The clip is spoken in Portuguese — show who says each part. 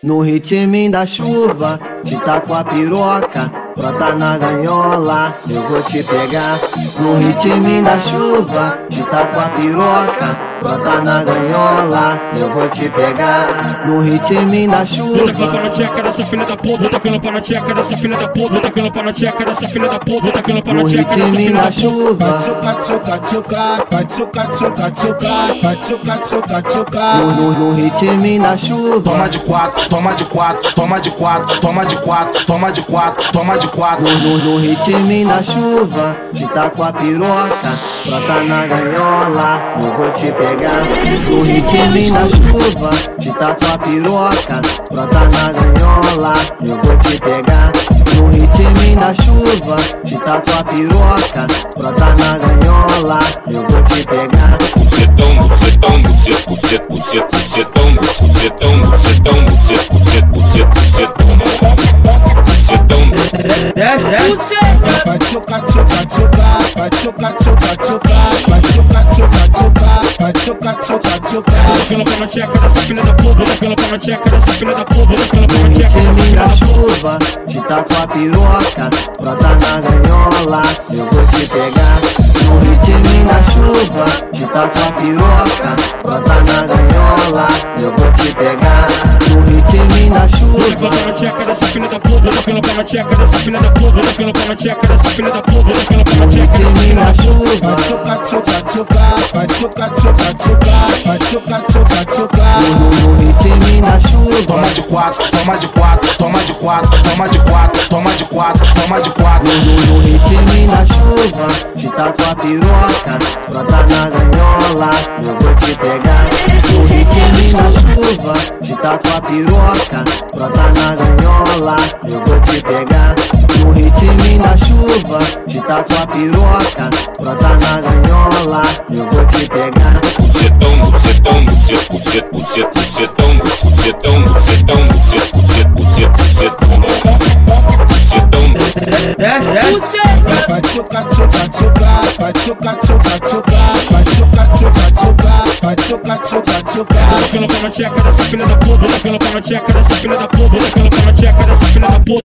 Speaker 1: No ritmo da chuva, te taco a piroca, brota na ganhola, eu vou te pegar. No ritmo da chuva, te taco a piroca, brota na ganhola, eu vou te pegar. No ritmo da chuva.
Speaker 2: Tá pelo na tcheca dessa filha da puta, tá pelo pau na tcheca dessa filha da puta, tá pelo pau na tcheca dessa filha da puta, tá pelo pau na
Speaker 1: No
Speaker 2: tcheca dessa filha
Speaker 1: da chuva,
Speaker 3: Tchuca, tchuca, tchuca, vai tchuca, tchuca, tchuca, vai tchuca, tchuca, tchuca.
Speaker 1: no, no, no ritmo da chuva.
Speaker 4: Toma de quatro, toma de quatro, toma de quatro, toma de quatro, toma de quatro, toma de quatro.
Speaker 1: No, no, no ritmo da chuva, te taco a piroca, brota na ganhola, eu vou te pegar. No ritmo da chuva, te taco a piroca, brota na ganhola, eu vou te pegar. No ritmo da chuva, te taco a piroca, brota na ganhola, eu vou te pegar.
Speaker 5: bucetão, bucetão, bucet, bucet, bucet, bucetão, bucetão, bucetão, bucet, bucet, bucet, bucetão,
Speaker 3: Tchuca, tchuca, tchuca, vai tchuca, tchuca, tchuca, vai tchuca, tchuca, tchuca, vai tchuca, tchuca, tchuca.
Speaker 2: Tá pelo na tcheca dessa filha da puta, tá pelo na tcheca dessa filha da puta, tá pelo na tcheca dessa filha
Speaker 1: da chuva, te taco a piroca, brota na ganhola, eu vou te pegar. No ritmo da chuva, te taco a piroca, brota na
Speaker 2: tcheca dessa filha da puta, tá pelo pau na tcheca dessa filha da puta, tá pelo pau na tcheca dessa filha da puta, tá pelo pau na
Speaker 1: no
Speaker 2: tcheca dessa
Speaker 1: ritmo
Speaker 2: filha
Speaker 1: da
Speaker 2: da puta.
Speaker 1: chuva,
Speaker 3: Vai tchuca, tchuca, tchuca, vai tchuca, tchuca, tchuca, vai tchuca, tchuca, tchuca.
Speaker 1: no, no ritmo da chuva.
Speaker 4: Toma de quatro, toma de quatro, toma de quatro, toma de quatro, toma de quatro, toma de quatro.
Speaker 1: No, no ritmo da chuva, te taco a piroca, brota na ganhola, eu vou te pegar. Te taco a piroca, brota na ganhola, eu vou te pegar. No ritmo da chuva, te taco a piroca, brota na ganhola, eu vou te pegar.
Speaker 5: bucetão, bucetão, bucet, bucet, bucet, bucetão, bucetão, bucetão, bucet, bucet, bucet, bucetão, bucetão,
Speaker 3: Vai tchuca, tchuca, tchuca, vai tchuca, tchuca, tchuca, tchuca, tchuca.
Speaker 2: Tá pelo pau na filha da puta, pelo pau na tcheca dessa filha da puta, pelo pau na tcheca dessa filha da puta.